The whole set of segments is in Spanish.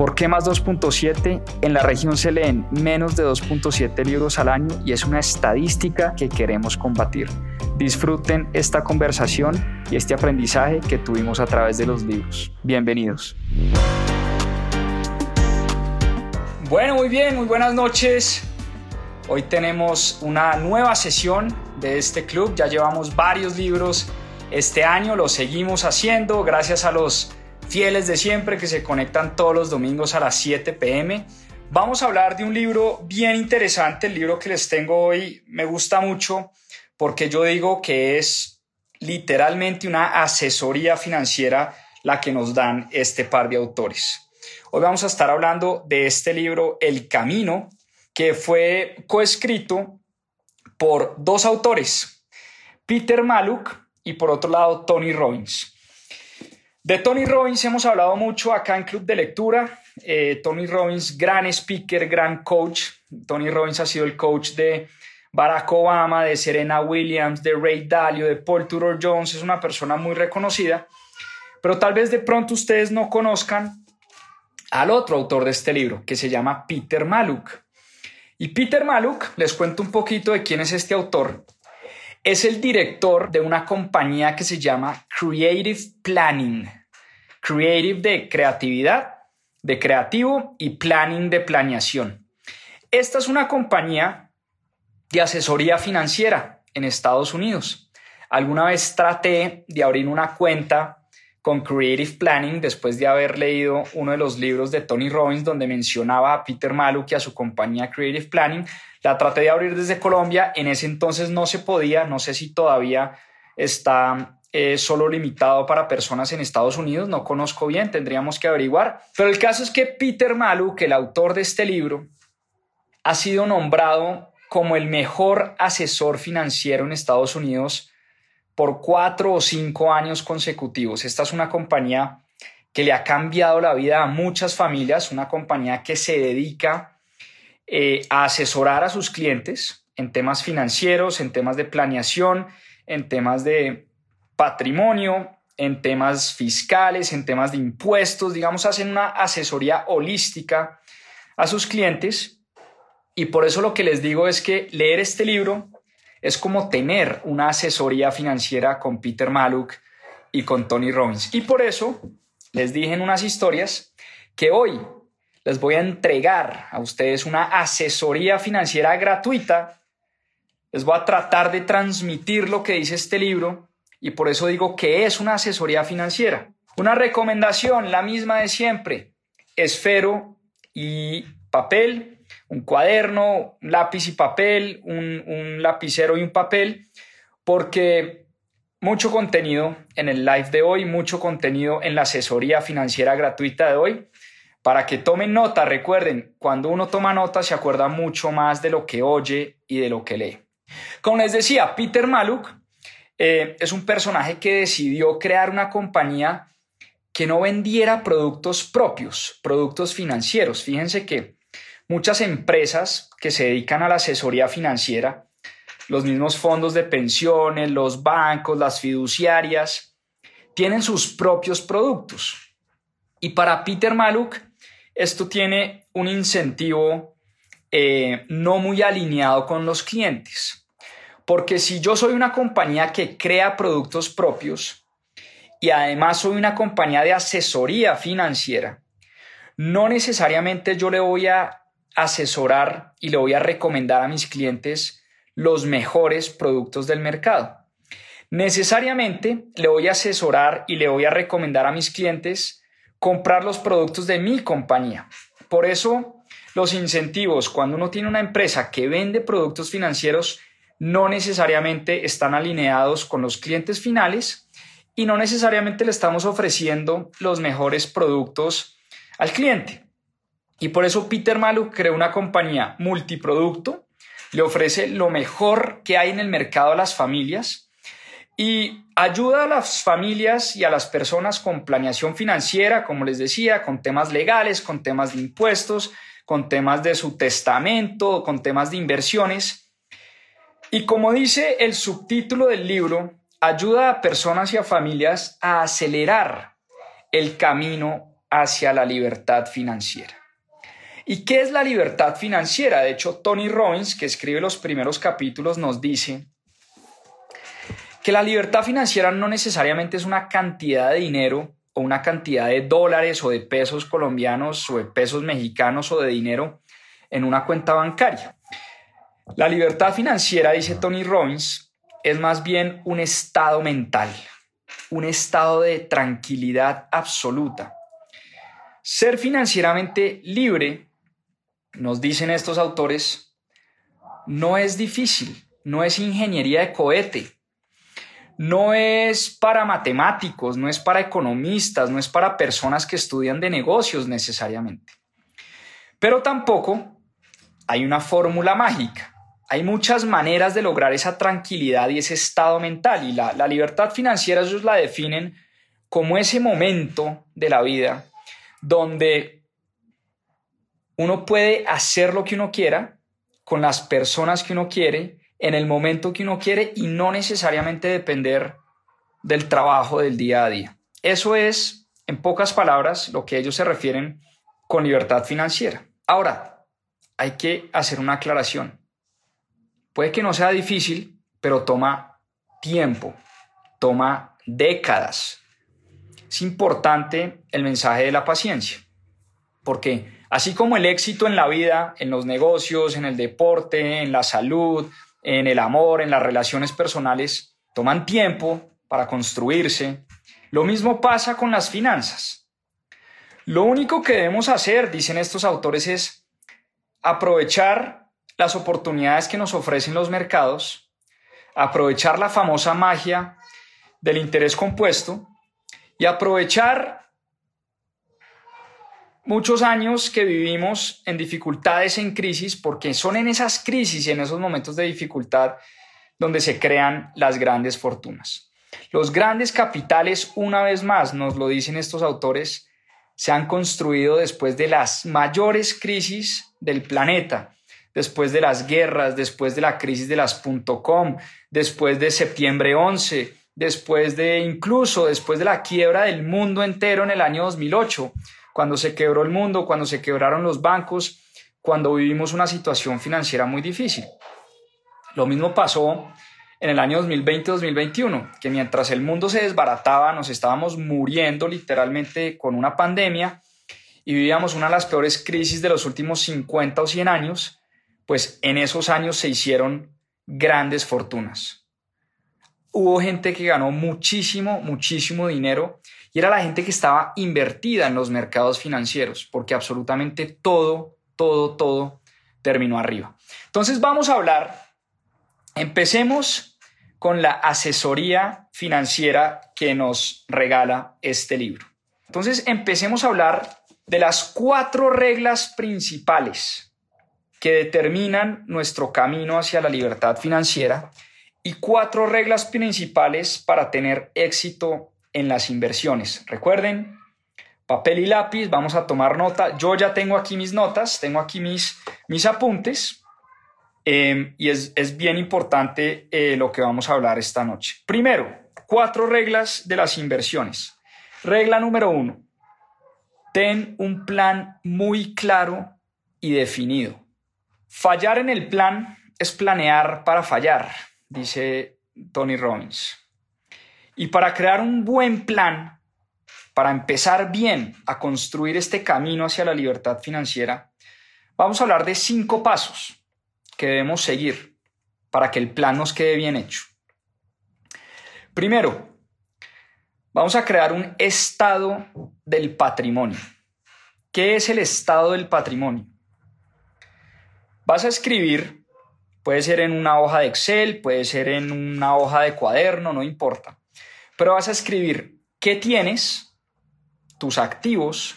¿Por qué más 2.7? En la región se leen menos de 2.7 libros al año y es una estadística que queremos combatir. Disfruten esta conversación y este aprendizaje que tuvimos a través de los libros. Bienvenidos. Bueno, muy bien, muy buenas noches. Hoy tenemos una nueva sesión de este club. Ya llevamos varios libros este año, lo seguimos haciendo gracias a los fieles de siempre que se conectan todos los domingos a las 7 pm. Vamos a hablar de un libro bien interesante, el libro que les tengo hoy me gusta mucho porque yo digo que es literalmente una asesoría financiera la que nos dan este par de autores. Hoy vamos a estar hablando de este libro El Camino, que fue coescrito por dos autores, Peter Maluk y por otro lado Tony Robbins. De Tony Robbins hemos hablado mucho acá en Club de Lectura. Eh, Tony Robbins, gran speaker, gran coach. Tony Robbins ha sido el coach de Barack Obama, de Serena Williams, de Ray Dalio, de Paul Tudor Jones, es una persona muy reconocida, pero tal vez de pronto ustedes no conozcan al otro autor de este libro, que se llama Peter Maluk. Y Peter Maluk, les cuento un poquito de quién es este autor, es el director de una compañía que se llama Creative Planning. Creative de creatividad, de creativo y planning de planeación. Esta es una compañía de asesoría financiera en Estados Unidos. Alguna vez traté de abrir una cuenta con Creative Planning después de haber leído uno de los libros de Tony Robbins donde mencionaba a Peter Maluk y a su compañía Creative Planning. La traté de abrir desde Colombia, en ese entonces no se podía, no sé si todavía está eh, solo limitado para personas en Estados Unidos, no conozco bien, tendríamos que averiguar. Pero el caso es que Peter Maluk, el autor de este libro, ha sido nombrado como el mejor asesor financiero en Estados Unidos por cuatro o cinco años consecutivos. Esta es una compañía que le ha cambiado la vida a muchas familias, una compañía que se dedica eh, a asesorar a sus clientes en temas financieros, en temas de planeación, en temas de patrimonio, en temas fiscales, en temas de impuestos, digamos, hacen una asesoría holística a sus clientes y por eso lo que les digo es que leer este libro es como tener una asesoría financiera con Peter Maluk y con Tony Robbins. Y por eso les dije en unas historias que hoy les voy a entregar a ustedes una asesoría financiera gratuita. Les voy a tratar de transmitir lo que dice este libro y por eso digo que es una asesoría financiera. Una recomendación, la misma de siempre, esfero y papel un cuaderno, un lápiz y papel, un, lapicero y un papel, porque mucho contenido en el live de hoy, mucho contenido en la asesoría financiera gratuita de hoy, para que tomen nota. Recuerden, cuando uno toma nota se acuerda mucho más de lo que oye y de lo que lee. Como les decía, Peter Maluk eh, es un personaje que decidió crear una compañía que no vendiera productos propios, productos financieros. Fíjense que Muchas empresas que se dedican a la asesoría financiera, los mismos fondos de pensiones, los bancos, las fiduciarias, tienen sus propios productos. Y para Peter Maluk, esto tiene un incentivo eh, no muy alineado con los clientes. Porque si yo soy una compañía que crea productos propios y además soy una compañía de asesoría financiera, no necesariamente yo le voy a asesorar y le voy a recomendar a mis clientes los mejores productos del mercado. Necesariamente le voy a asesorar y le voy a recomendar a mis clientes comprar los productos de mi compañía. Por eso, los incentivos cuando uno tiene una empresa que vende productos financieros no necesariamente están alineados con los clientes finales y no necesariamente le estamos ofreciendo los mejores productos al cliente. Y por eso Peter Maluk creó una compañía multiproducto, le ofrece lo mejor que hay en el mercado a las familias y ayuda a las familias y a las personas con planeación financiera, como les decía, con temas legales, con temas de impuestos, con temas de su testamento, con temas de inversiones. Y como dice el subtítulo del libro, ayuda a personas y a familias a acelerar el camino hacia la libertad financiera. ¿Y qué es la libertad financiera? De hecho, Tony Robbins, que escribe los primeros capítulos, nos dice que la libertad financiera no necesariamente es una cantidad de dinero o una cantidad de dólares o de pesos colombianos o de pesos mexicanos o de dinero en una cuenta bancaria. La libertad financiera, dice Tony Robbins, es más bien un estado mental, un estado de tranquilidad absoluta. Ser financieramente libre, nos dicen estos autores, no es difícil, no es ingeniería de cohete, no es para matemáticos, no es para economistas, no es para personas que estudian de negocios necesariamente. Pero tampoco hay una fórmula mágica. Hay muchas maneras de lograr esa tranquilidad y ese estado mental. Y la, libertad financiera ellos la definen como ese momento de la vida donde uno puede hacer lo que uno quiera con las personas que uno quiere en el momento que uno quiere y no necesariamente depender del trabajo del día a día. Eso es, en pocas palabras, lo que ellos se refieren con libertad financiera. Ahora, hay que hacer una aclaración. Puede que no sea difícil, pero toma tiempo, toma décadas. Es importante el mensaje de la paciencia, porque así como el éxito en la vida, en los negocios, en el deporte, en la salud, en el amor, en las relaciones personales, toman tiempo para construirse. Lo mismo pasa con las finanzas. Lo único que debemos hacer, dicen estos autores, es aprovechar las oportunidades que nos ofrecen los mercados, aprovechar la famosa magia del interés compuesto y aprovechar muchos años que vivimos en dificultades, en crisis, porque son en esas crisis y en esos momentos de dificultad donde se crean las grandes fortunas. Los grandes capitales, una vez más, nos lo dicen estos autores, se han construido después de las mayores crisis del planeta, después de las guerras, después de la crisis de las .com, después de septiembre 11, después de incluso después de la quiebra del mundo entero en el año 2008 cuando se quebró el mundo, cuando se quebraron los bancos, cuando vivimos una situación financiera muy difícil. Lo mismo pasó en el año 2020-2021, que mientras el mundo se desbarataba, nos estábamos muriendo literalmente con una pandemia y vivíamos una de las peores crisis de los últimos 50 o 100 años, pues en esos años se hicieron grandes fortunas. Hubo gente que ganó muchísimo, muchísimo dinero y era la gente que estaba invertida en los mercados financieros, porque absolutamente todo, todo, todo terminó arriba. Entonces vamos a hablar, empecemos con la asesoría financiera que nos regala este libro. Entonces empecemos a hablar de las cuatro reglas principales que determinan nuestro camino hacia la libertad financiera y cuatro reglas principales para tener éxito en las inversiones. Recuerden, papel y lápiz, vamos a tomar nota. Yo ya tengo aquí mis notas, tengo aquí mis, mis apuntes em, y es, bien importante eh, lo que vamos a hablar esta noche. Primero, cuatro reglas de las inversiones. Regla número uno, ten un plan muy claro y definido. Fallar en el plan es planear para fallar, dice Tony Robbins. Y para crear un buen plan, para empezar bien a construir este camino hacia la libertad financiera, vamos a hablar de cinco pasos que debemos seguir para que el plan nos quede bien hecho. Primero, vamos a crear un estado del patrimonio. ¿Qué es el estado del patrimonio? Vas a escribir, puede ser en una hoja de Excel, puede ser en una hoja de cuaderno, no importa pero vas a escribir qué tienes, tus activos,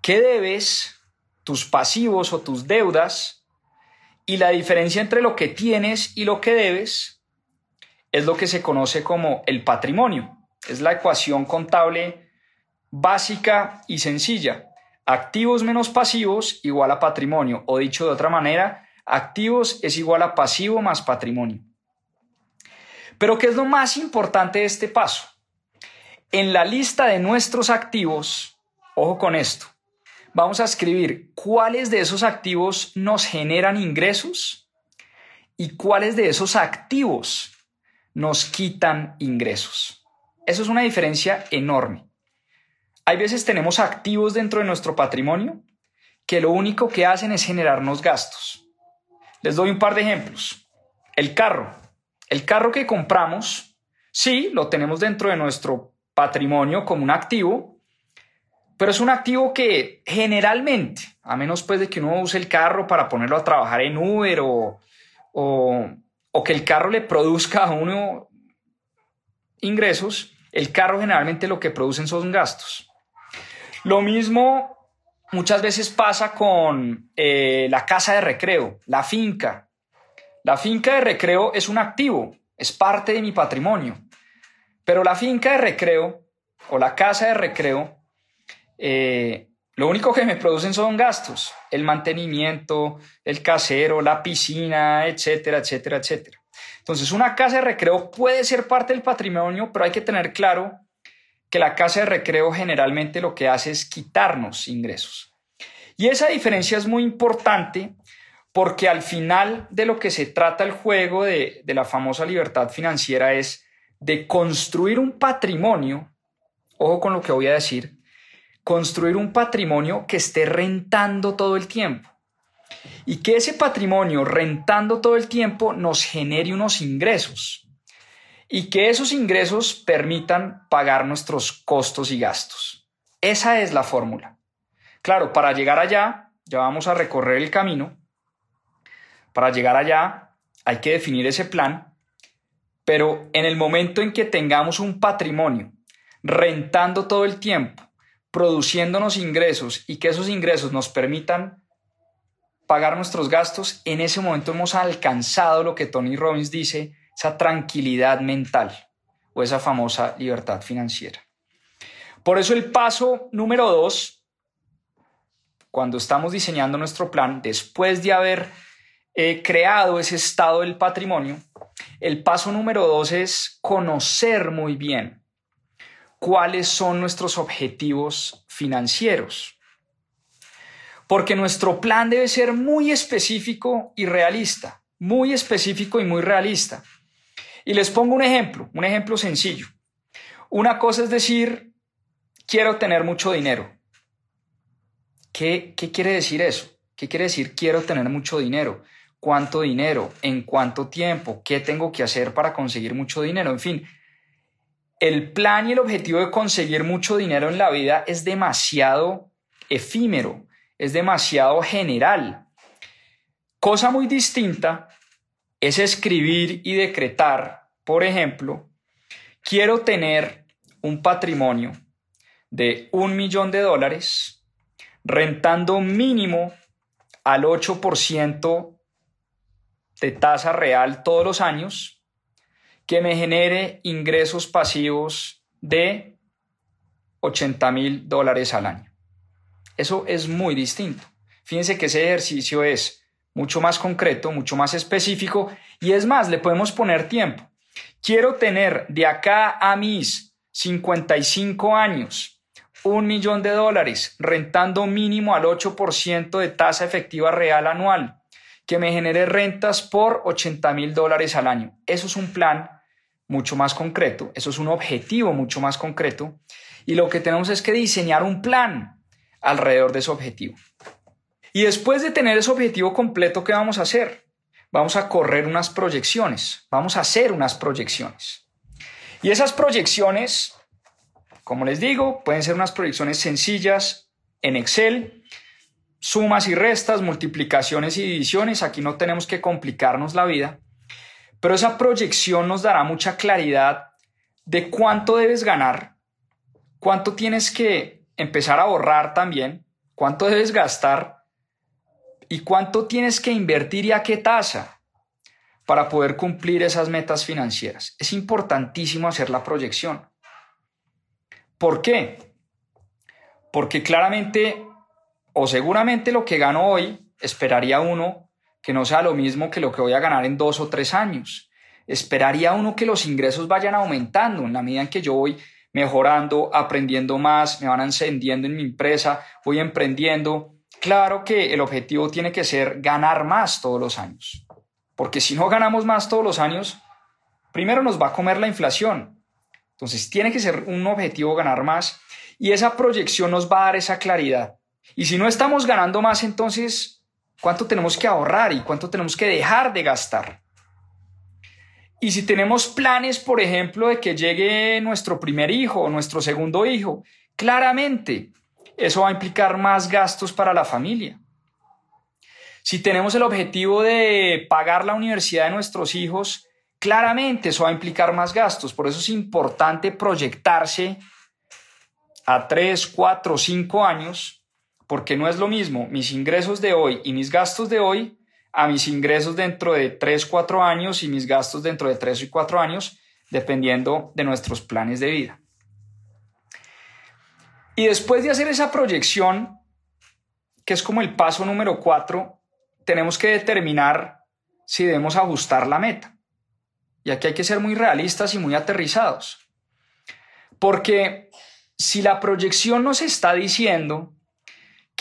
qué debes, tus pasivos o tus deudas, y la diferencia entre lo que tienes y lo que debes, es lo que se conoce como el patrimonio. Es la ecuación contable básica y sencilla. Activos menos pasivos igual a patrimonio, o dicho de otra manera, activos es igual a pasivo más patrimonio. Pero ¿qué es lo más importante de este paso? En la lista de nuestros activos, ojo con esto, vamos a escribir cuáles de esos activos nos generan ingresos y cuáles de esos activos nos quitan ingresos. Eso es una diferencia enorme. Hay veces tenemos activos dentro de nuestro patrimonio que lo único que hacen es generarnos gastos. Les doy un par de ejemplos. El carro. El carro que compramos, sí, lo tenemos dentro de nuestro patrimonio como un activo, pero es un activo que generalmente, a menos pues de que uno use el carro para ponerlo a trabajar en Uber o, o, que el carro le produzca a uno ingresos, el carro generalmente lo que producen son gastos. Lo mismo muchas veces pasa con eh, la casa de recreo, la finca. La finca de recreo es un activo, es parte de mi patrimonio. Pero la finca de recreo o la casa de recreo, eh, lo único que me producen son gastos, el mantenimiento, el casero, la piscina, etcétera, etcétera, etcétera. Entonces, una casa de recreo puede ser parte del patrimonio, pero hay que tener claro que la casa de recreo generalmente lo que hace es quitarnos ingresos. Y esa diferencia es muy importante porque al final de lo que se trata el juego de, la famosa libertad financiera es de construir un patrimonio, ojo con lo que voy a decir, construir un patrimonio que esté rentando todo el tiempo y que ese patrimonio rentando todo el tiempo nos genere unos ingresos y que esos ingresos permitan pagar nuestros costos y gastos. Esa es la fórmula. Claro, para llegar allá, ya vamos a recorrer el camino. Para llegar allá hay que definir ese plan, pero en el momento en que tengamos un patrimonio rentando todo el tiempo, produciéndonos ingresos y que esos ingresos nos permitan pagar nuestros gastos, en ese momento hemos alcanzado lo que Tony Robbins dice, esa tranquilidad mental o esa famosa libertad financiera. Por eso el paso número dos, cuando estamos diseñando nuestro plan, después de haber eh, creado ese estado del patrimonio, el paso número dos es conocer muy bien cuáles son nuestros objetivos financieros. Porque nuestro plan debe ser muy específico y realista, muy específico y muy realista. Y les pongo un ejemplo, un ejemplo sencillo. Una cosa es decir, quiero tener mucho dinero. ¿Qué, qué quiere decir eso? ¿Qué quiere decir quiero tener mucho dinero? ¿Cuánto dinero? ¿En cuánto tiempo? ¿Qué tengo que hacer para conseguir mucho dinero? En fin, el plan y el objetivo de conseguir mucho dinero en la vida es demasiado efímero, es demasiado general. Cosa muy distinta es escribir y decretar, por ejemplo, quiero tener un patrimonio de un millón de dólares rentando mínimo al 8% de tasa real todos los años, que me genere ingresos pasivos de 80 mil dólares al año. Eso es muy distinto. Fíjense que ese ejercicio es mucho más concreto, mucho más específico y es más, le podemos poner tiempo. Quiero tener de acá a mis 55 años un millón de dólares rentando mínimo al 8% de tasa efectiva real anual que me genere rentas por 80 mil dólares al año. Eso es un plan mucho más concreto, eso es un objetivo mucho más concreto y lo que tenemos es que diseñar un plan alrededor de ese objetivo. Y después de tener ese objetivo completo, ¿qué vamos a hacer? Vamos a correr unas proyecciones, vamos a hacer unas proyecciones. Y esas proyecciones, como les digo, pueden ser unas proyecciones sencillas en Excel, sumas y restas, multiplicaciones y divisiones, aquí no tenemos que complicarnos la vida, pero esa proyección nos dará mucha claridad de cuánto debes ganar, cuánto tienes que empezar a ahorrar también, cuánto debes gastar ¿Y cuánto tienes que invertir y a qué tasa? para poder cumplir esas metas financieras. Es importantísimo hacer la proyección. ¿Por qué? Porque claramente o seguramente lo que gano hoy esperaría uno que no sea lo mismo que lo que voy a ganar en dos o tres años. Esperaría uno que los ingresos vayan aumentando en la medida en que yo voy mejorando, aprendiendo más, me van ascendiendo en mi empresa, voy emprendiendo. Claro que el objetivo tiene que ser ganar más todos los años, porque si no ganamos más todos los años, primero nos va a comer la inflación. Entonces tiene que ser un objetivo ganar más y esa proyección nos va a dar esa claridad. Y si no estamos ganando más, entonces, ¿cuánto tenemos que ahorrar y cuánto tenemos que dejar de gastar? Y si tenemos planes, por ejemplo, de que llegue nuestro primer hijo o nuestro segundo hijo, claramente eso va a implicar más gastos para la familia. Si tenemos el objetivo de pagar la universidad de nuestros hijos, claramente eso va a implicar más gastos. Por eso es importante proyectarse a 3, 4, 5 años porque no es lo mismo mis ingresos de hoy y mis gastos de hoy a mis ingresos dentro de 3, 4 años y mis gastos dentro de 3 y 4 años, dependiendo de nuestros planes de vida. Y después de hacer esa proyección, que es como el paso número 4, tenemos que determinar si debemos ajustar la meta. Y aquí hay que ser muy realistas y muy aterrizados. Porque si la proyección nos está diciendo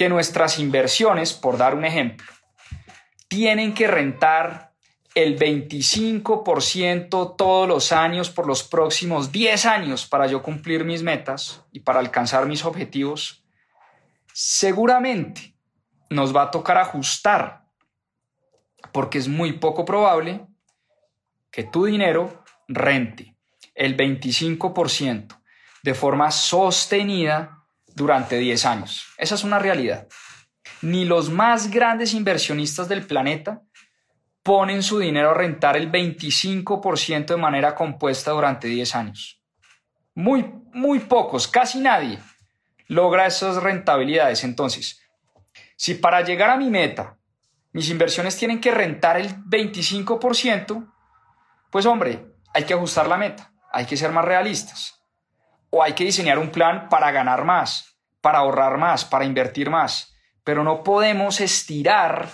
que nuestras inversiones, por dar un ejemplo, tienen que rentar el 25% todos los años por los próximos 10 años para yo cumplir mis metas y para alcanzar mis objetivos, seguramente nos va a tocar ajustar porque es muy poco probable que tu dinero rente el 25% de forma sostenida durante 10 años. Esa es una realidad. Ni los más grandes inversionistas del planeta ponen su dinero a rentar el 25% de manera compuesta durante 10 años. Muy, muy pocos, casi nadie logra esas rentabilidades. Entonces, si para llegar a mi meta mis inversiones tienen que rentar el 25%, pues hombre, hay que ajustar la meta, hay que ser más realistas o hay que diseñar un plan para ganar más, para ahorrar más, para invertir más. Pero no podemos estirar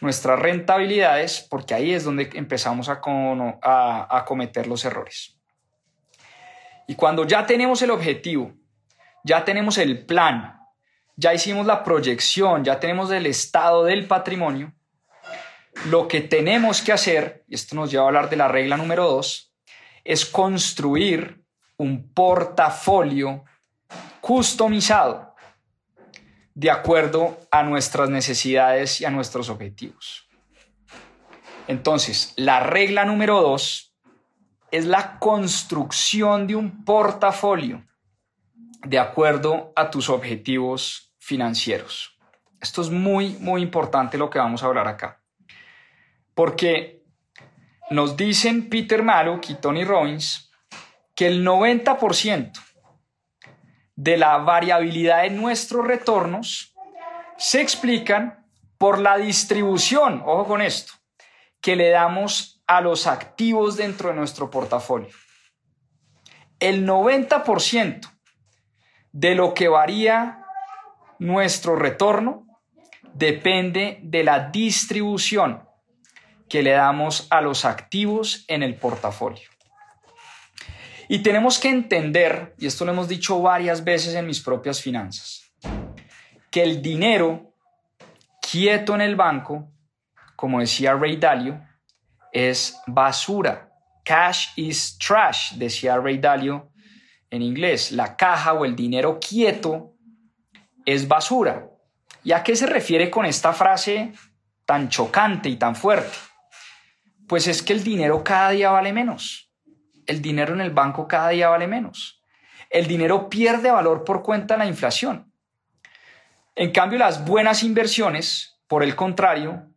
nuestras rentabilidades porque ahí es donde empezamos a, cometer los errores. Y cuando ya tenemos el objetivo, ya tenemos el plan, ya hicimos la proyección, ya tenemos el estado del patrimonio, lo que tenemos que hacer, y esto nos lleva a hablar de la regla número dos, es construir un portafolio customizado de acuerdo a nuestras necesidades y a nuestros objetivos. Entonces, la regla número dos es la construcción de un portafolio de acuerdo a tus objetivos financieros. Esto es muy, muy importante lo que vamos a hablar acá. Porque nos dicen Peter Mallock y Tony Robbins que el 90% de la variabilidad de nuestros retornos se explican por la distribución, ojo con esto, que le damos a los activos dentro de nuestro portafolio. El 90% de lo que varía nuestro retorno depende de la distribución que le damos a los activos en el portafolio. Y tenemos que entender, y esto lo hemos dicho varias veces en mis propias finanzas, que el dinero quieto en el banco, como decía Ray Dalio, es basura. Cash is trash, decía Ray Dalio en inglés. La caja o el dinero quieto es basura. ¿Y a qué se refiere con esta frase tan chocante y tan fuerte? Pues es que el dinero cada día vale menos el dinero en el banco cada día vale menos. El dinero pierde valor por cuenta de la inflación. En cambio, las buenas inversiones, por el contrario,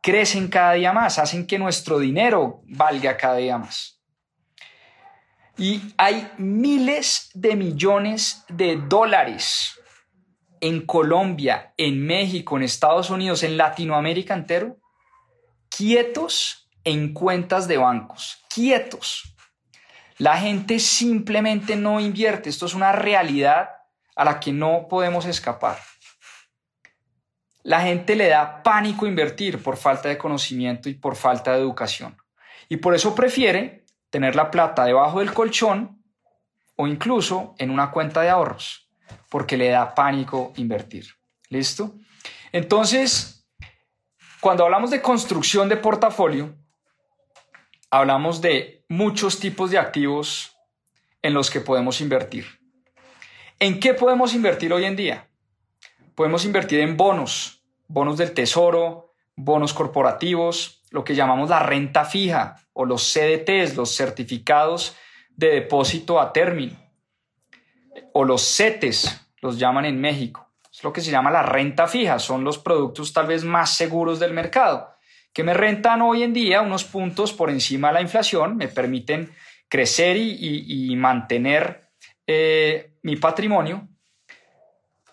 crecen cada día más, hacen que nuestro dinero valga cada día más. Y hay miles de millones de dólares en Colombia, en México, en Estados Unidos, en Latinoamérica entero, quietos en cuentas de bancos, quietos. La gente simplemente no invierte. Esto es una realidad a la que no podemos escapar. La gente le da pánico invertir por falta de conocimiento y por falta de educación. Y por eso prefiere tener la plata debajo del colchón o incluso en una cuenta de ahorros, porque le da pánico invertir. ¿Listo? Entonces, cuando hablamos de construcción de portafolio, hablamos de muchos tipos de activos en los que podemos invertir. ¿En qué podemos invertir hoy en día? Podemos invertir en bonos, bonos del tesoro, bonos corporativos, lo que llamamos la renta fija o los CDTs, los certificados de depósito a término, o los CETES, los llaman en México. Es lo que se llama la renta fija, son los productos tal vez más seguros del mercado que me rentan hoy en día unos puntos por encima de la inflación, me permiten crecer y, mantener eh, mi patrimonio.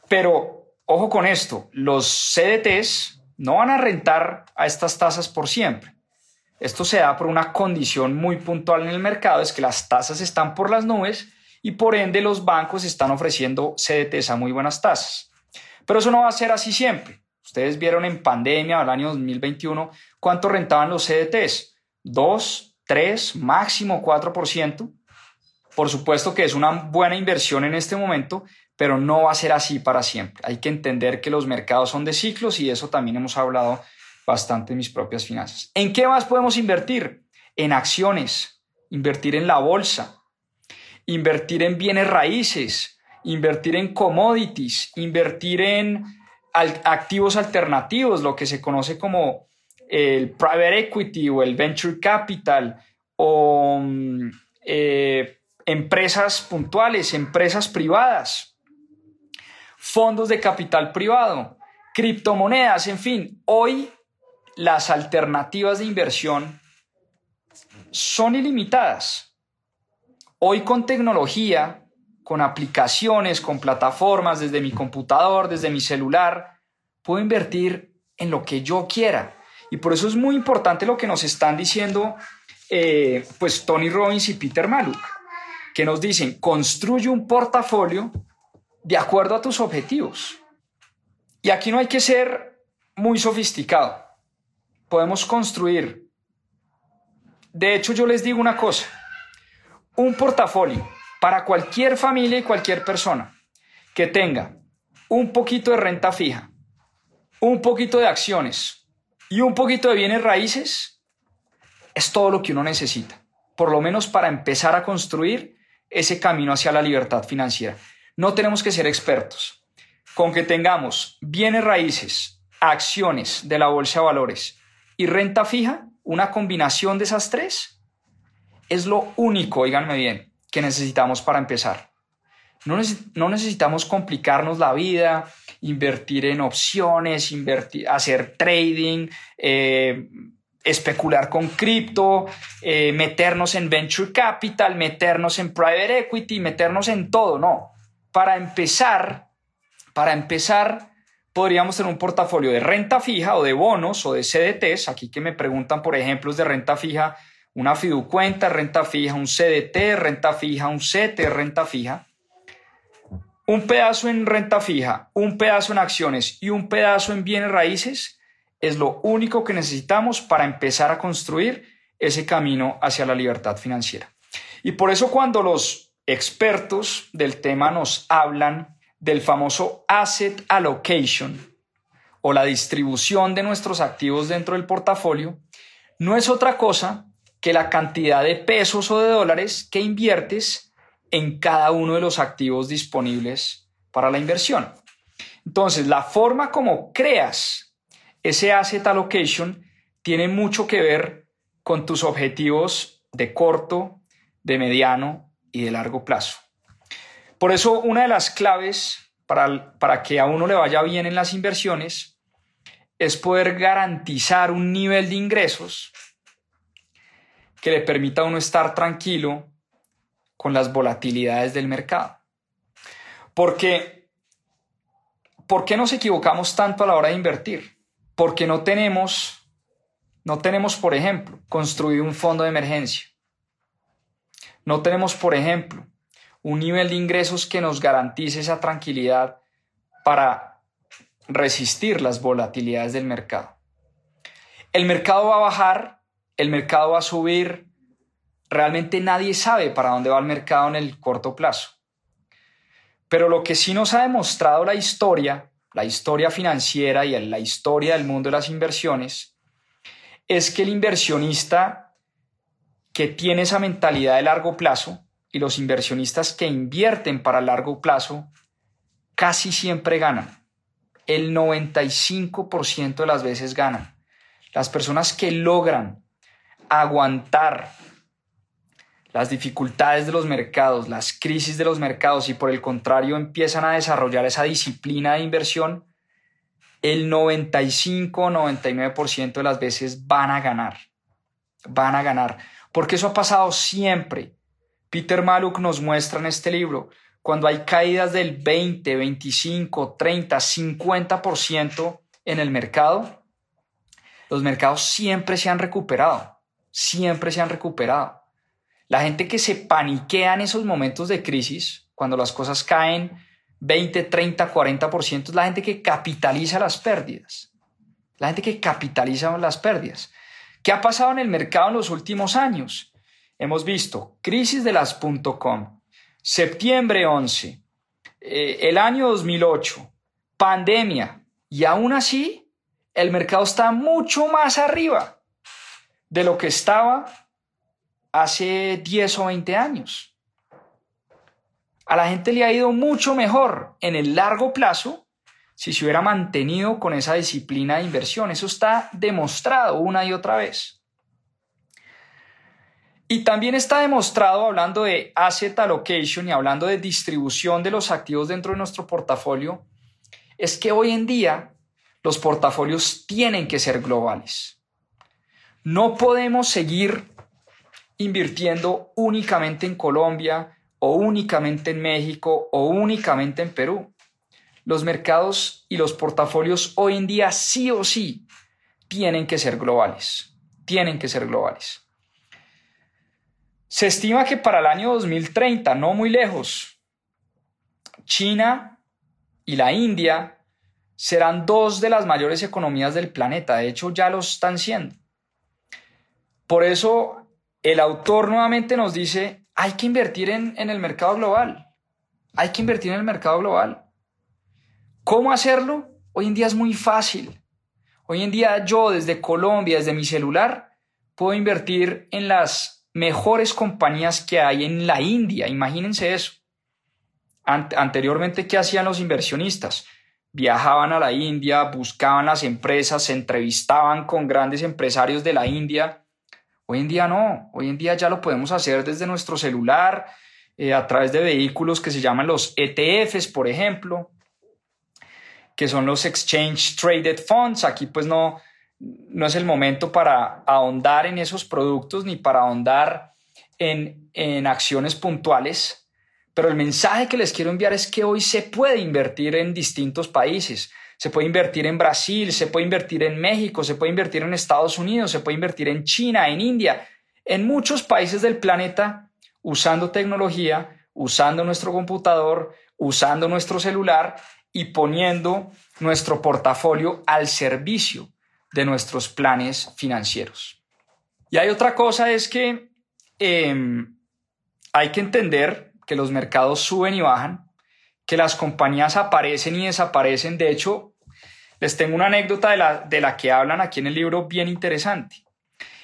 Pero ojo con esto, los CDTs no van a rentar a estas tasas por siempre. Esto se da por una condición muy puntual en el mercado, es que las tasas están por las nubes y por ende los bancos están ofreciendo CDTs a muy buenas tasas. Pero eso no va a ser así siempre. Ustedes vieron en pandemia, el año 2021, cuánto rentaban los CDTs. 2, 3, máximo 4%. Por supuesto que es una buena inversión en este momento, pero no va a ser así para siempre. Hay que entender que los mercados son de ciclos y eso también hemos hablado bastante en mis propias finanzas. ¿En qué más podemos invertir? En acciones, invertir en la bolsa, invertir en bienes raíces, invertir en commodities, invertir en activos alternativos, lo que se conoce como el private equity o el venture capital o mm, eh, empresas puntuales, empresas privadas, fondos de capital privado, criptomonedas, en fin, hoy las alternativas de inversión son ilimitadas. Hoy con tecnología con aplicaciones, con plataformas, desde mi computador, desde mi celular, puedo invertir en lo que yo quiera. Y por eso es muy importante lo que nos están diciendo eh, pues Tony Robbins y Peter Maluk, que nos dicen, construye un portafolio de acuerdo a tus objetivos. Y aquí no hay que ser muy sofisticado. Podemos construir. De hecho, yo les digo una cosa. Un portafolio para cualquier familia y cualquier persona que tenga un poquito de renta fija, un poquito de acciones y un poquito de bienes raíces, es todo lo que uno necesita, por lo menos para empezar a construir ese camino hacia la libertad financiera. No tenemos que ser expertos. Con que tengamos bienes raíces, acciones de la bolsa de valores y renta fija, una combinación de esas tres, es lo único, oíganme bien, necesitamos para empezar. No, necesitamos complicarnos la vida, invertir en opciones, invertir, hacer trading, eh, especular con cripto, eh, meternos en venture capital, meternos en private equity, meternos en todo. No. Para empezar, para empezar, podríamos tener un portafolio de renta fija o de bonos o de CDTs. Aquí que me preguntan por ejemplos de renta fija, una fiducuenta, renta fija, un CDT, renta fija, un CT, renta fija. Un pedazo en renta fija, un pedazo en acciones y un pedazo en bienes raíces es lo único que necesitamos para empezar a construir ese camino hacia la libertad financiera. Y por eso cuando los expertos del tema nos hablan del famoso asset allocation o la distribución de nuestros activos dentro del portafolio, no es otra cosa que la cantidad de pesos o de dólares que inviertes en cada uno de los activos disponibles para la inversión. Entonces, la forma como creas ese asset allocation tiene mucho que ver con tus objetivos de corto, de mediano y de largo plazo. Por eso, una de las claves para, para que a uno le vaya bien en las inversiones es poder garantizar un nivel de ingresos que le permita a uno estar tranquilo con las volatilidades del mercado. Porque, ¿por qué nos equivocamos tanto a la hora de invertir? Porque no tenemos No tenemos, por ejemplo, construido un fondo de emergencia. No tenemos, por ejemplo, un nivel de ingresos que nos garantice esa tranquilidad para resistir las volatilidades del mercado. El mercado va a bajar, el mercado va a subir, realmente nadie sabe para dónde va el mercado en el corto plazo. Pero lo que sí nos ha demostrado la historia, la historia financiera y la historia del mundo de las inversiones, es que el inversionista que tiene esa mentalidad de largo plazo y los inversionistas que invierten para largo plazo casi siempre ganan. El 95% de las veces ganan. Las personas que logran aguantar las dificultades de los mercados, las crisis de los mercados y por el contrario empiezan a desarrollar esa disciplina de inversión, el 95-99% de las veces van a ganar. Van a ganar. Porque eso ha pasado siempre. Peter Maluk nos muestra en este libro, cuando hay caídas del 20, 25, 30, 50% en el mercado, los mercados siempre se han recuperado. Siempre se han recuperado. La gente que se paniquea en esos momentos de crisis, cuando las cosas caen 20, 30, 40%, es la gente que capitaliza las pérdidas. La gente que capitaliza las pérdidas. ¿Qué ha pasado en el mercado en los últimos años? Hemos visto crisis de las .com, septiembre 11, eh, el año 2008, pandemia, y aún así el mercado está mucho más arriba de lo que estaba hace 10 o 20 años. A la gente le ha ido mucho mejor en el largo plazo si se hubiera mantenido con esa disciplina de inversión. Eso está demostrado una y otra vez. Y también está demostrado, hablando de asset allocation y hablando de distribución de los activos dentro de nuestro portafolio, es que hoy en día los portafolios tienen que ser globales. No podemos seguir invirtiendo únicamente en Colombia o únicamente en México o únicamente en Perú. Los mercados y los portafolios hoy en día sí o sí tienen que ser globales. Tienen que ser globales. Se estima que para el año 2030, no muy lejos, China y la India serán dos de las mayores economías del planeta. De hecho, ya lo están siendo. Por eso el autor nuevamente nos dice, hay que invertir en, el mercado global. Hay que invertir en el mercado global. ¿Cómo hacerlo? Hoy en día es muy fácil. Hoy en día yo desde Colombia, desde mi celular, puedo invertir en las mejores compañías que hay en la India. Imagínense eso. anteriormente, ¿qué hacían los inversionistas? Viajaban a la India, buscaban las empresas, se entrevistaban con grandes empresarios de la India Hoy en día no, hoy en día ya lo podemos hacer desde nuestro celular, eh, a través de vehículos que se llaman los ETFs, por ejemplo, que son los Exchange Traded Funds. Aquí pues no, no es el momento para ahondar en esos productos ni para ahondar en, en acciones puntuales, pero el mensaje que les quiero enviar es que hoy se puede invertir en distintos países se puede invertir en Brasil, se puede invertir en México, se puede invertir en Estados Unidos, se puede invertir en China, en India, en muchos países del planeta usando tecnología, usando nuestro computador, usando nuestro celular y poniendo nuestro portafolio al servicio de nuestros planes financieros. Y hay otra cosa, es que em, hay que entender que los mercados suben y bajan, que las compañías aparecen y desaparecen. De hecho, les tengo una anécdota de la, de la que hablan aquí en el libro bien interesante.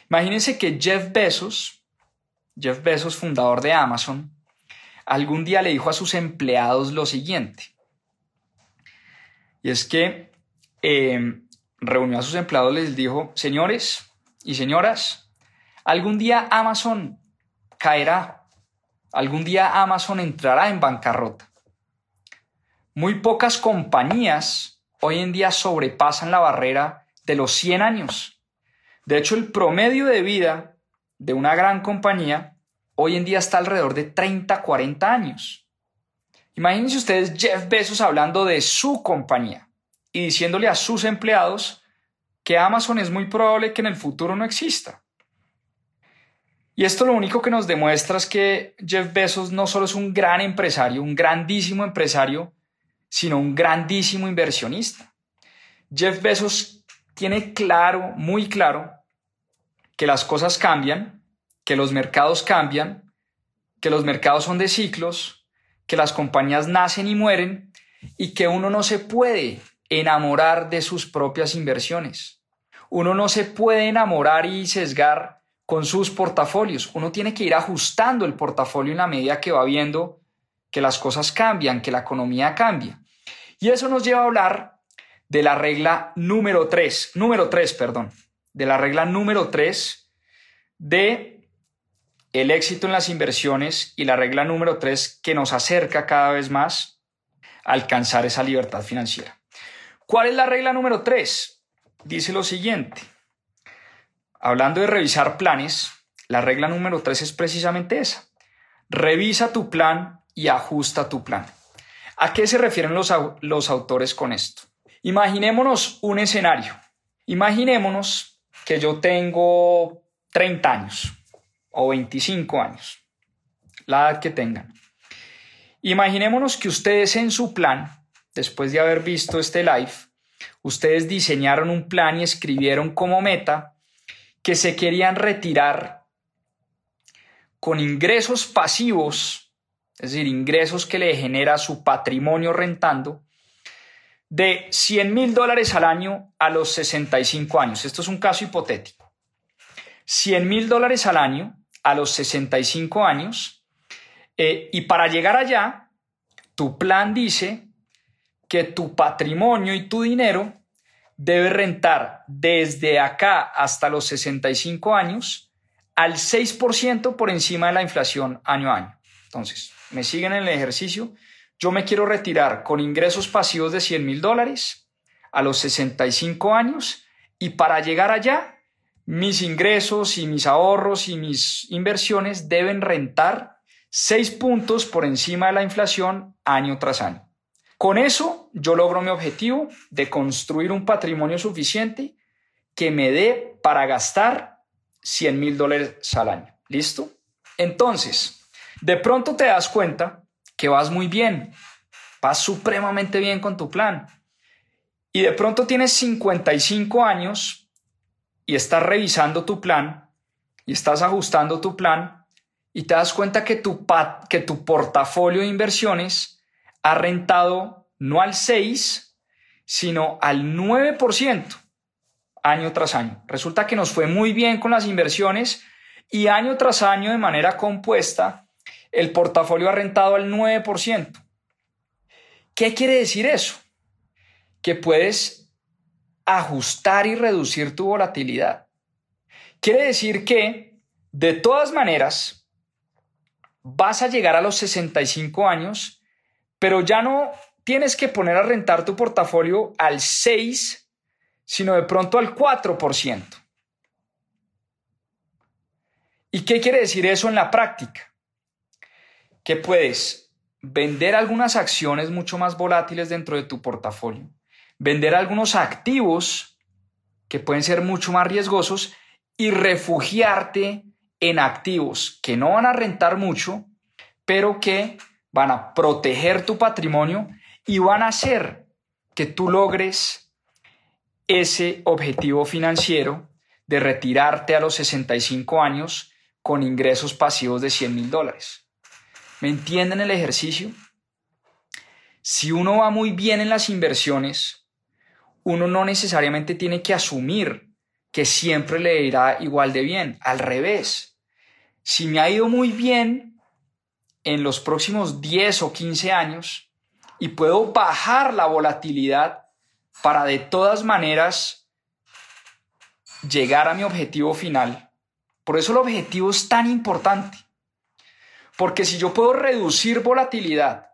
Imagínense que Jeff Bezos, Jeff Bezos, fundador de Amazon, algún día le dijo a sus empleados lo siguiente. Y es que em, reunió a sus empleados, les dijo, señores y señoras, algún día Amazon caerá, algún día Amazon entrará en bancarrota. Muy pocas compañías hoy en día sobrepasan la barrera de los 100 años. De hecho, el promedio de vida de una gran compañía hoy en día está alrededor de 30, 40 años. Imagínense ustedes Jeff Bezos hablando de su compañía y diciéndole a sus empleados que Amazon es muy probable que en el futuro no exista. Y esto lo único que nos demuestra es que Jeff Bezos no solo es un gran empresario, un grandísimo empresario, sino un grandísimo inversionista. Jeff Bezos tiene claro, muy claro, que las cosas cambian, que los mercados cambian, que los mercados son de ciclos, que las compañías nacen y mueren y que uno no se puede enamorar de sus propias inversiones. Uno no se puede enamorar y sesgar con sus portafolios. Uno tiene que ir ajustando el portafolio en la medida que va viendo que las cosas cambian, que la economía cambia. Y eso nos lleva a hablar de la regla número 3, número 3, perdón, de la regla número 3 de el éxito en las inversiones y la regla número 3 que nos acerca cada vez más a alcanzar esa libertad financiera. ¿Cuál es la regla número 3? Dice lo siguiente. Hablando de revisar planes, la regla número 3 es precisamente esa. Revisa tu plan y ajusta tu plan. ¿A qué se refieren los, autores con esto? Imaginémonos un escenario. Imaginémonos que yo tengo 30 años o 25 años, la edad que tengan. Imaginémonos que ustedes en su plan, después de haber visto este live, ustedes diseñaron un plan y escribieron como meta que se querían retirar con ingresos pasivos, es decir, ingresos que le genera su patrimonio rentando, de 100 mil dólares al año a los 65 años. Esto es un caso hipotético. 100 mil dólares al año a los 65 años. Eh, y para llegar allá, tu plan dice que tu patrimonio y tu dinero debe rentar desde acá hasta los 65 años al 6% por encima de la inflación año a año. Entonces, me siguen en el ejercicio yo me quiero retirar con ingresos pasivos de 100 mil dólares a los 65 años y para llegar allá, mis ingresos y mis ahorros y mis inversiones deben rentar 6 puntos por encima de la inflación año tras año. Con eso yo logro mi objetivo de construir un patrimonio suficiente que me dé para gastar 100 mil dólares al año. ¿Listo? Entonces, de pronto te das cuenta que vas muy bien, vas supremamente bien con tu plan. Y de pronto tienes 55 años y estás revisando tu plan y estás ajustando tu plan y te das cuenta que tu, que tu portafolio de inversiones ha rentado no al 6, sino al 9% año tras año. Resulta que nos fue muy bien con las inversiones y año tras año de manera compuesta el portafolio ha rentado al 9%. ¿Qué quiere decir eso? Que puedes ajustar y reducir tu volatilidad. Quiere decir que, de todas maneras, vas a llegar a los 65 años, pero ya no tienes que poner a rentar tu portafolio al 6, sino de pronto al 4%. ¿Y qué quiere decir eso en la práctica? Que puedes vender algunas acciones mucho más volátiles dentro de tu portafolio, vender algunos activos que pueden ser mucho más riesgosos y refugiarte en activos que no van a rentar mucho, pero que van a proteger tu patrimonio y van a hacer que tú logres ese objetivo financiero de retirarte a los 65 años con ingresos pasivos de 100 mil dólares. ¿Me entienden el ejercicio? Si uno va muy bien en las inversiones, uno no necesariamente tiene que asumir que siempre le irá igual de bien. Al revés, si me ha ido muy bien en los próximos 10 o 15 años y puedo bajar la volatilidad para de todas maneras llegar a mi objetivo final. Por eso el objetivo es tan importante. Porque si yo puedo reducir volatilidad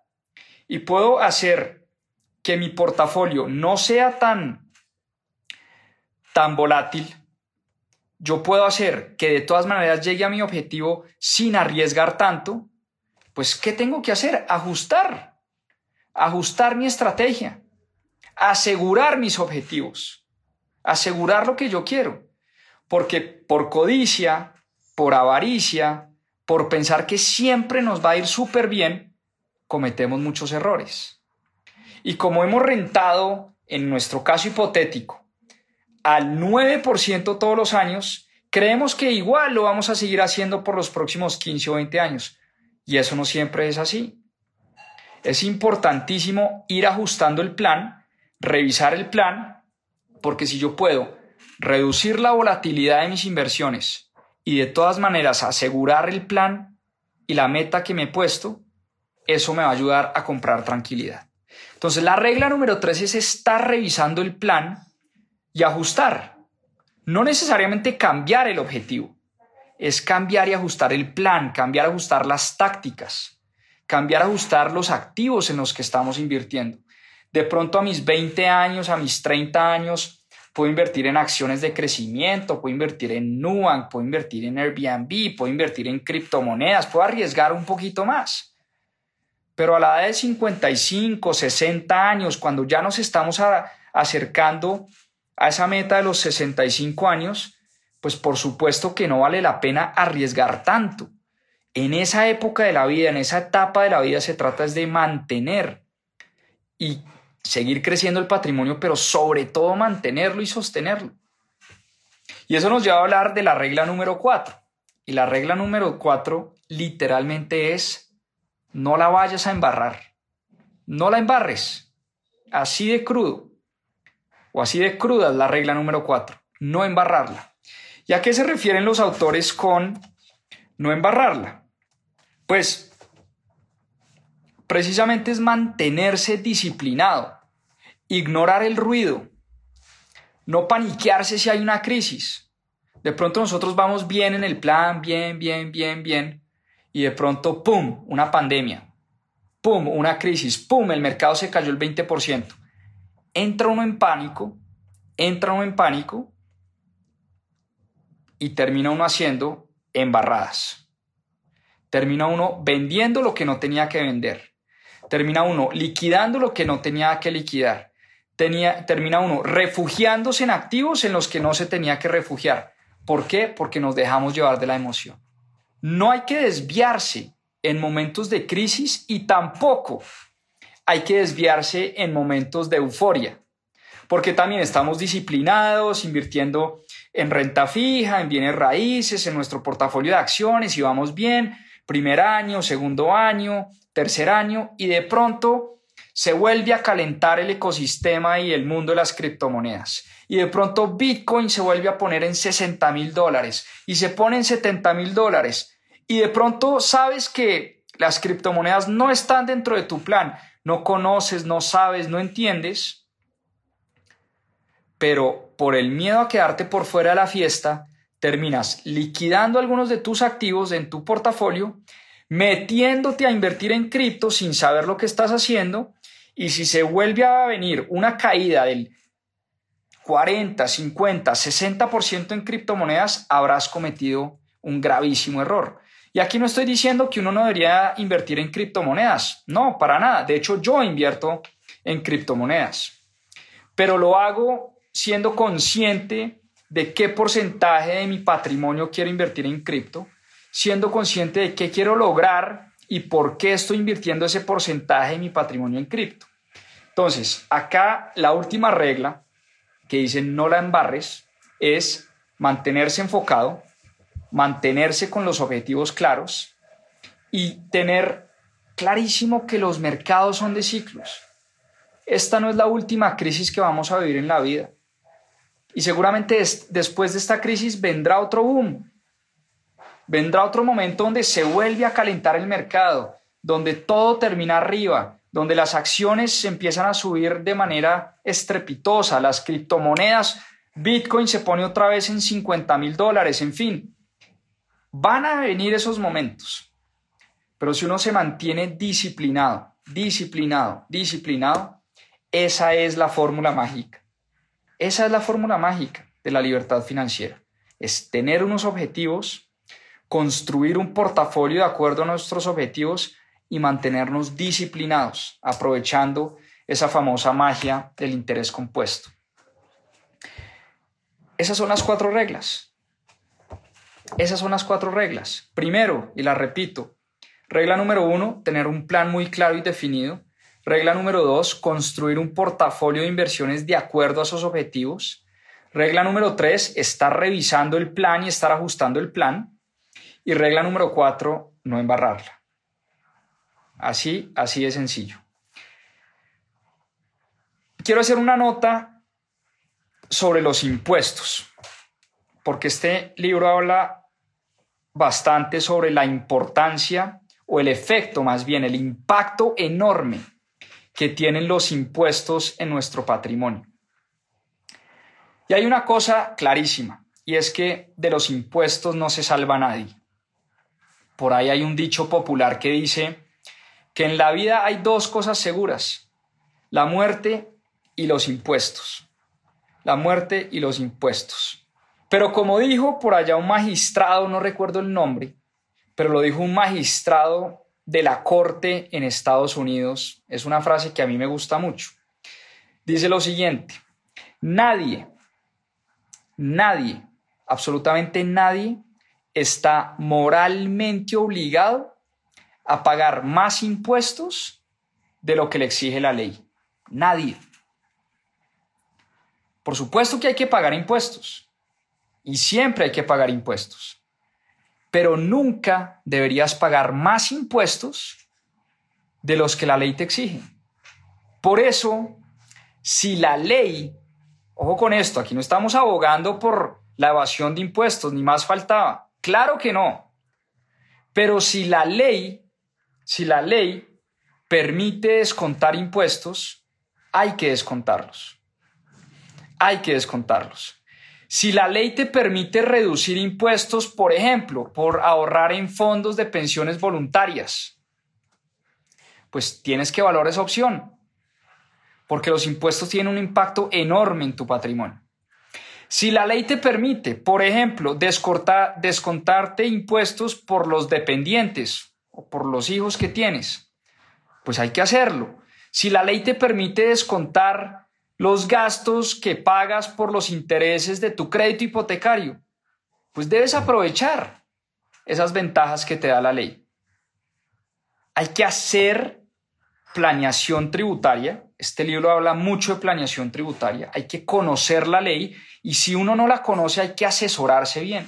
y puedo hacer que mi portafolio no sea tan, tan volátil, yo puedo hacer que de todas maneras llegue a mi objetivo sin arriesgar tanto, pues ¿qué tengo que hacer? Ajustar, ajustar mi estrategia, asegurar mis objetivos, asegurar lo que yo quiero. Porque por codicia, por avaricia, por pensar que siempre nos va a ir súper bien, cometemos muchos errores. Y como hemos rentado, en nuestro caso hipotético, al 9% todos los años, creemos que igual lo vamos a seguir haciendo por los próximos 15 o 20 años. Y eso no siempre es así. Es importantísimo ir ajustando el plan, revisar el plan, porque si yo puedo reducir la volatilidad de mis inversiones y de todas maneras asegurar el plan y la meta que me he puesto, eso me va a ayudar a comprar tranquilidad. Entonces, la regla número tres es estar revisando el plan y ajustar. No necesariamente cambiar el objetivo, es cambiar y ajustar el plan, cambiar ajustar las tácticas, cambiar ajustar los activos en los que estamos invirtiendo. De pronto a mis 20 años, a mis 30 años, puedo invertir en acciones de crecimiento, puedo invertir en Nubank, puedo invertir en Airbnb, puedo invertir en criptomonedas, puedo arriesgar un poquito más. Pero a la edad de 55, 60 años, cuando ya nos estamos acercando a esa meta de los 65 años, pues por supuesto que no vale la pena arriesgar tanto. En esa época de la vida, en esa etapa de la vida, se trata es de mantener y seguir creciendo el patrimonio, pero sobre todo mantenerlo y sostenerlo. Y eso nos lleva a hablar de la regla número cuatro. Y la regla número cuatro literalmente es, no la vayas a embarrar. No la embarres. Así de crudo. O así de cruda es la regla número cuatro. No embarrarla. ¿Y a qué se refieren los autores con no embarrarla? Pues precisamente es mantenerse disciplinado, ignorar el ruido, no paniquearse si hay una crisis. De pronto nosotros vamos bien en el plan, bien, bien, bien, bien, y de pronto, ¡pum!, una pandemia, ¡pum!, una crisis, ¡pum!, el mercado se cayó el 20%. Entra uno en pánico, entra uno en pánico y termina uno haciendo embarradas. Termina uno vendiendo lo que no tenía que vender. Termina uno liquidando lo que no tenía que liquidar. Tenía, termina uno refugiándose en activos en los que no se tenía que refugiar. ¿Por qué? Porque nos dejamos llevar de la emoción. No hay que desviarse en momentos de crisis y tampoco hay que desviarse en momentos de euforia, porque también estamos disciplinados, invirtiendo en renta fija, en bienes raíces, en nuestro portafolio de acciones y vamos bien, primer año, segundo año, tercer año y de pronto se vuelve a calentar el ecosistema y el mundo de las criptomonedas. Y de pronto Bitcoin se vuelve a poner en 60 mil dólares y se pone en 70 mil dólares. Y de pronto sabes que las criptomonedas no están dentro de tu plan, no conoces, no sabes, no entiendes pero por el miedo a quedarte por fuera de la fiesta, terminas liquidando algunos de tus activos en tu portafolio, metiéndote a invertir en cripto sin saber lo que estás haciendo, y si se vuelve a venir una caída del 40, 50, 60% en criptomonedas, habrás cometido un gravísimo error. Y aquí no estoy diciendo que uno no debería invertir en criptomonedas, no, para nada. De hecho, yo invierto en criptomonedas, pero lo hago siendo consciente de qué porcentaje de mi patrimonio quiero invertir en cripto, siendo consciente de qué quiero lograr y por qué estoy invirtiendo ese porcentaje de mi patrimonio en cripto. Entonces, acá la última regla que dice no la embarres es mantenerse enfocado, mantenerse con los objetivos claros y tener clarísimo que los mercados son de ciclos. Esta no es la última crisis que vamos a vivir en la vida. Y seguramente después de esta crisis vendrá otro boom. Vendrá otro momento donde se vuelve a calentar el mercado, donde todo termina arriba, donde las acciones se empiezan a subir de manera estrepitosa, las criptomonedas, Bitcoin se pone otra vez en 50 mil dólares, en fin. Van a venir esos momentos. Pero si uno se mantiene disciplinado, disciplinado, disciplinado, esa es la fórmula mágica. Esa es la fórmula mágica de la libertad financiera. Es tener unos objetivos, construir un portafolio de acuerdo a nuestros objetivos y mantenernos disciplinados, aprovechando esa famosa magia del interés compuesto. Esas son las cuatro reglas. Esas son las cuatro reglas. Primero, y la repito, regla número uno, tener un plan muy claro y definido. Regla número dos, construir un portafolio de inversiones de acuerdo a esos objetivos. Regla número tres, estar revisando el plan y estar ajustando el plan. Y regla número cuatro, no embarrarla. Así, así de sencillo. Quiero hacer una nota sobre los impuestos, porque este libro habla bastante sobre la importancia o el efecto, más bien el impacto enorme que tienen los impuestos en nuestro patrimonio. Y hay una cosa clarísima, y es que de los impuestos no se salva nadie. Por ahí hay un dicho popular que dice que en la vida hay dos cosas seguras, la muerte y los impuestos. La muerte y los impuestos. Pero como dijo por allá un magistrado, no recuerdo el nombre, pero lo dijo un magistrado de la corte en Estados Unidos, es una frase que a mí me gusta mucho. Dice lo siguiente, nadie, nadie, absolutamente nadie está moralmente obligado a pagar más impuestos de lo que le exige la ley. Nadie. Por supuesto que hay que pagar impuestos y siempre hay que pagar impuestos, pero nunca deberías pagar más impuestos de los que la ley te exige. Por eso, si la ley, ojo con esto, aquí no estamos abogando por la evasión de impuestos, ni más faltaba, Claro que no. Pero si la ley, si la ley permite descontar impuestos, hay que descontarlos. Hay que descontarlos. Si la ley te permite reducir impuestos, por ejemplo, por ahorrar en fondos de pensiones voluntarias, pues tienes que valorar esa opción, porque los impuestos tienen un impacto enorme en tu patrimonio. Si la ley te permite, por ejemplo, descontarte impuestos por los dependientes o por los hijos que tienes, pues hay que hacerlo. Si la ley te permite descontar los gastos que pagas por los intereses de tu crédito hipotecario, pues debes aprovechar esas ventajas que te da la ley. Hay que hacer planeación tributaria. Este libro habla mucho de planeación tributaria. Hay que conocer la ley y si uno no la conoce hay que asesorarse bien.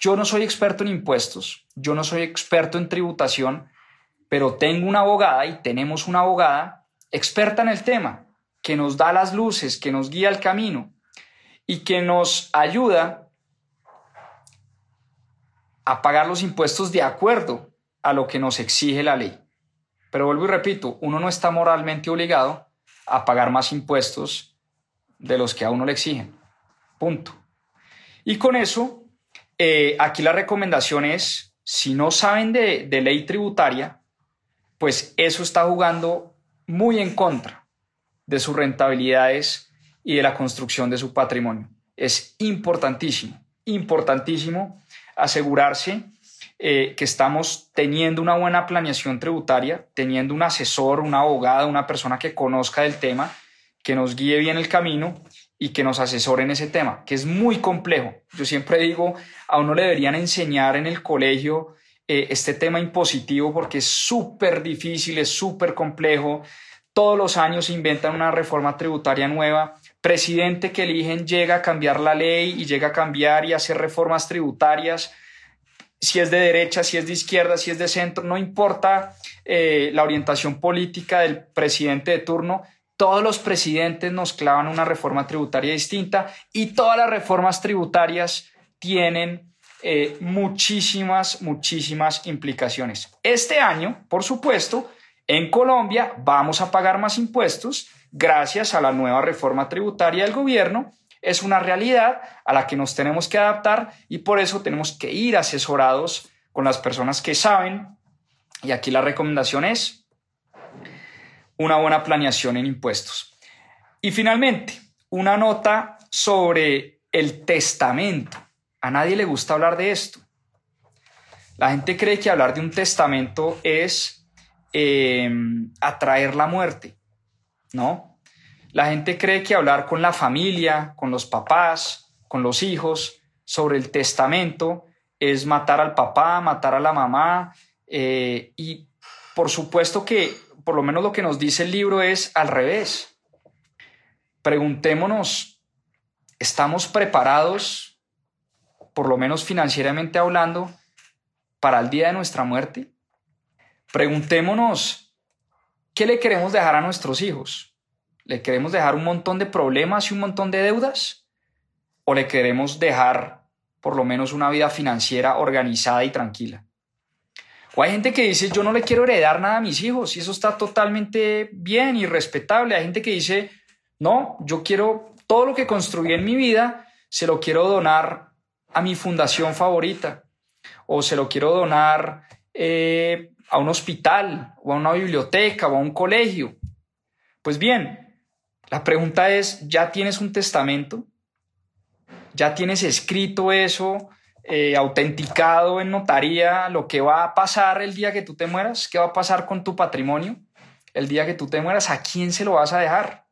Yo no soy experto en impuestos, yo no soy experto en tributación, pero tengo una abogada y tenemos una abogada experta en el tema, que nos da las luces, que nos guía el camino y que nos ayuda a pagar los impuestos de acuerdo a lo que nos exige la ley. Pero vuelvo y repito, uno no está moralmente obligado a pagar más impuestos de los que a uno le exigen. Punto. Y con eso, eh, aquí la recomendación es, si no saben de, de ley tributaria, pues eso está jugando muy en contra de sus rentabilidades y de la construcción de su patrimonio. Es importantísimo, importantísimo asegurarse eh, que estamos teniendo una buena planeación tributaria, teniendo un asesor, una abogada, una persona que conozca del tema, que nos guíe bien el camino y que nos asesore en ese tema, que es muy complejo. Yo siempre digo, a uno le deberían enseñar en el colegio eh, este tema impositivo porque es súper difícil, es súper complejo. Todos los años se inventan una reforma tributaria nueva. Presidente que eligen llega a cambiar la ley y llega a cambiar y hacer reformas tributarias si es de derecha, si es de izquierda, si es de centro, no importa eh, la orientación política del presidente de turno, todos los presidentes nos clavan una reforma tributaria distinta y todas las reformas tributarias tienen eh, muchísimas, muchísimas implicaciones. Este año, por supuesto, en Colombia vamos a pagar más impuestos gracias a la nueva reforma tributaria del gobierno es una realidad a la que nos tenemos que adaptar y por eso tenemos que ir asesorados con las personas que saben. Y aquí la recomendación es una buena planeación en impuestos. Y finalmente, una nota sobre el testamento. A nadie le gusta hablar de esto. La gente cree que hablar de un testamento es eh, atraer la muerte. No, la gente cree que hablar con la familia, con los papás con los hijos sobre el testamento es matar al papá, matar a la mamá eh, y por supuesto que por lo menos lo que nos dice el libro es al revés. Preguntémonos, ¿estamos preparados, por lo menos financieramente hablando, para el día de nuestra muerte? Preguntémonos, ¿qué le queremos dejar a nuestros hijos? ¿Le queremos dejar un montón de problemas y un montón de deudas? ¿O le queremos dejar por lo menos una vida financiera organizada y tranquila? O hay gente que dice, yo no le quiero heredar nada a mis hijos y eso está totalmente bien y respetable. Hay gente que dice, no, yo quiero todo lo que construí en mi vida, se lo quiero donar a mi fundación favorita o se lo quiero donar eh, a un hospital o a una biblioteca o a un colegio. Pues bien, la pregunta es, ¿ya tienes un testamento? ¿Ya tienes escrito eso, eh, autenticado en notaría lo que va a pasar el día que tú te mueras? ¿Qué va a pasar con tu patrimonio el día que tú te mueras? ¿A quién se lo vas a dejar?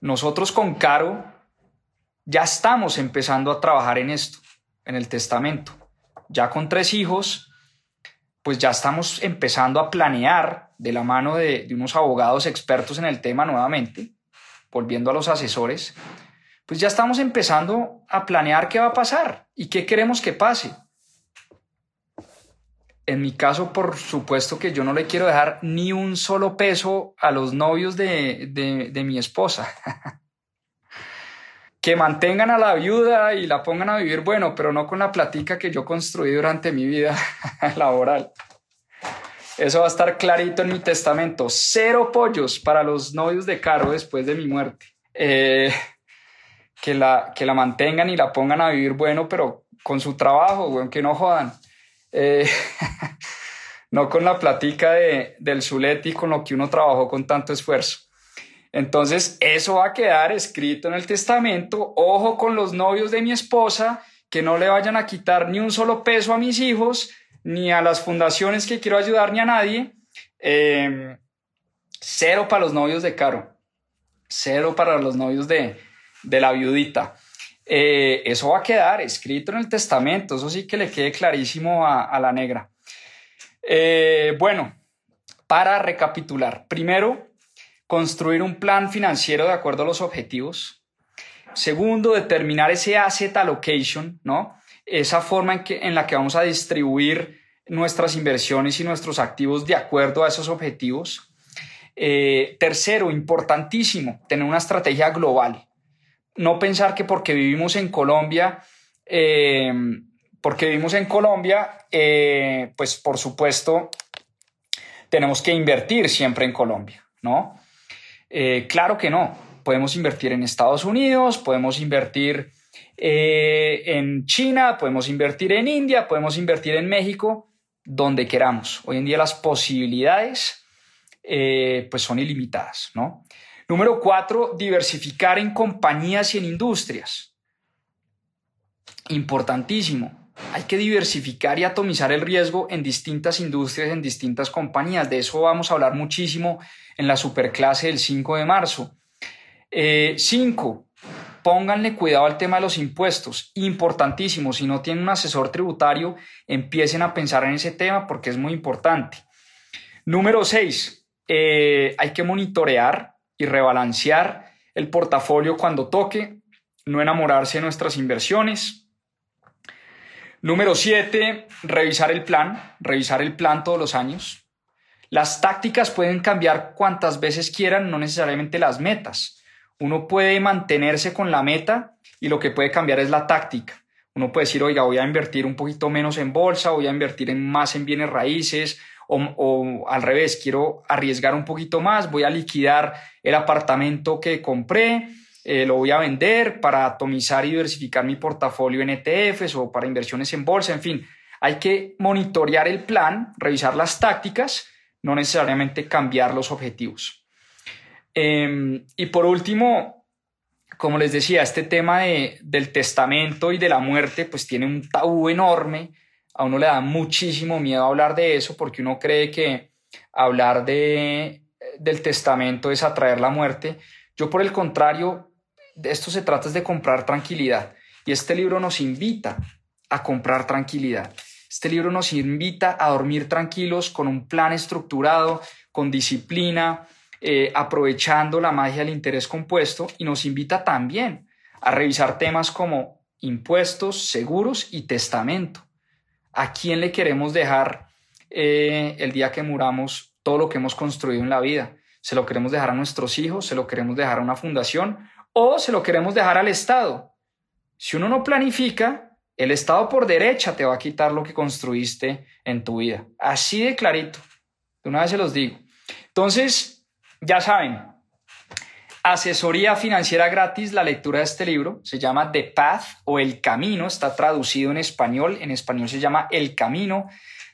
Nosotros con Caro ya estamos empezando a trabajar en esto, en el testamento. Ya con tres hijos, pues ya estamos empezando a planear de la mano de, unos abogados expertos en el tema nuevamente, volviendo a los asesores, pues ya estamos empezando a planear qué va a pasar y qué queremos que pase. En mi caso, por supuesto que yo no le quiero dejar ni un solo peso a los novios de, de mi esposa. que mantengan a la viuda y la pongan a vivir bueno, pero no con la platica que yo construí durante mi vida laboral. Eso va a estar clarito en mi testamento. Cero pollos para los novios de Caro después de mi muerte. Eh, que, la, que la mantengan y la pongan a vivir bueno, pero con su trabajo, que no jodan. Eh, no con la platica de, del Zuleti con lo que uno trabajó con tanto esfuerzo. Entonces, eso va a quedar escrito en el testamento. Ojo con los novios de mi esposa, que no le vayan a quitar ni un solo peso a mis hijos, ni a las fundaciones que quiero ayudar, ni a nadie. Em, cero para los novios de Caro. Cero para los novios de, la viudita. Eh, eso va a quedar escrito en el testamento. Eso sí que le quede clarísimo a, la negra. Eh, bueno, para recapitular. Primero, construir un plan financiero de acuerdo a los objetivos. Segundo, determinar ese asset allocation, ¿no? Esa forma en, que, en la que vamos a distribuir nuestras inversiones y nuestros activos de acuerdo a esos objetivos. Eh, tercero, importantísimo, tener una estrategia global. No pensar que porque vivimos en Colombia, eh, porque vivimos en Colombia, eh, pues por supuesto tenemos que invertir siempre en Colombia, ¿no? Claro que no. Podemos invertir en Estados Unidos, podemos invertir en China, podemos invertir en India, podemos invertir en México, donde queramos. Hoy en día las posibilidades eh, pues son ilimitadas, ¿no? Número cuatro, diversificar en compañías y en industrias. Importantísimo. Hay que diversificar y atomizar el riesgo en distintas industrias, en distintas compañías. De eso vamos a hablar muchísimo en la superclase del 5 de marzo. Eh, cinco, pónganle cuidado al tema de los impuestos, importantísimo. Si no tienen un asesor tributario, empiecen a pensar en ese tema porque es muy importante. Número 6, eh, hay que monitorear y rebalancear el portafolio cuando toque, no enamorarse de nuestras inversiones. Número 7, revisar el plan, revisar el plan todos los años. Las tácticas pueden cambiar cuantas veces quieran, no necesariamente las metas. Uno puede mantenerse con la meta y lo que puede cambiar es la táctica. Uno puede decir, oiga, voy a invertir un poquito menos en bolsa, voy a invertir en más en bienes raíces, o, al revés, quiero arriesgar un poquito más, voy a liquidar el apartamento que compré, eh, lo voy a vender para atomizar y diversificar mi portafolio en ETFs o para inversiones en bolsa, en fin, hay que monitorear el plan, revisar las tácticas, no necesariamente cambiar los objetivos. Em, y por último, como les decía, este tema del testamento y de la muerte, pues tiene un tabú enorme. A uno le da muchísimo miedo hablar de eso porque uno cree que hablar de, del testamento es atraer la muerte. Yo, por el contrario, esto se trata es de comprar tranquilidad. Y este libro nos invita a comprar tranquilidad. Este libro nos invita a dormir tranquilos con un plan estructurado, con disciplina, eh, aprovechando la magia del interés compuesto y nos invita también a revisar temas como impuestos, seguros y testamento. ¿A quién le queremos dejar eh, el día que muramos todo lo que hemos construido en la vida? ¿Se lo queremos dejar a nuestros hijos? ¿Se lo queremos dejar a una fundación? ¿O se lo queremos dejar al Estado? Si uno no planifica, el Estado por derecha te va a quitar lo que construiste en tu vida. Así de clarito. De una vez se los digo. Entonces, ya saben, asesoría financiera gratis, la lectura de este libro se llama The Path o El Camino, está traducido en español, en español se llama El Camino,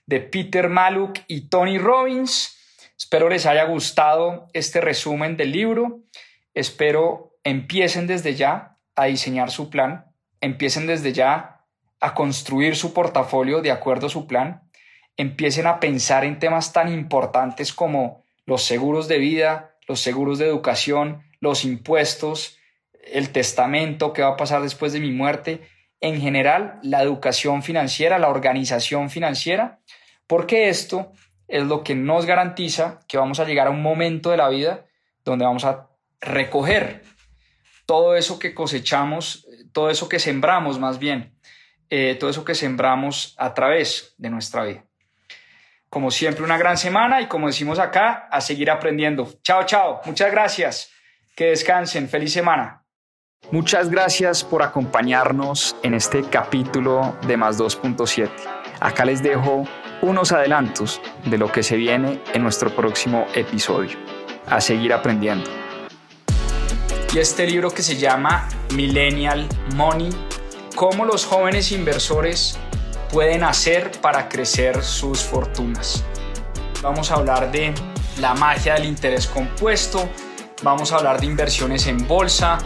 de Peter Maluk y Tony Robbins. Espero les haya gustado este resumen del libro, espero empiecen desde ya a diseñar su plan, empiecen desde ya a construir su portafolio de acuerdo a su plan, empiecen a pensar en temas tan importantes como los seguros de vida, los seguros de educación, los impuestos, el testamento, qué va a pasar después de mi muerte, en general la educación financiera, la organización financiera, porque esto es lo que nos garantiza que vamos a llegar a un momento de la vida donde vamos a recoger todo eso que cosechamos, todo eso que sembramos más bien, eh, todo eso que sembramos a través de nuestra vida. Como siempre, una gran semana y como decimos acá, a seguir aprendiendo. Chao, chao. Muchas gracias. Que descansen. Feliz semana. Muchas gracias por acompañarnos en este capítulo de Más 2.7. Acá les dejo unos adelantos de lo que se viene en nuestro próximo episodio. A seguir aprendiendo. Y este libro que se llama Millennial Money, cómo los jóvenes inversores pueden hacer para crecer sus fortunas. Vamos a hablar de la magia del interés compuesto, vamos a hablar de inversiones en bolsa,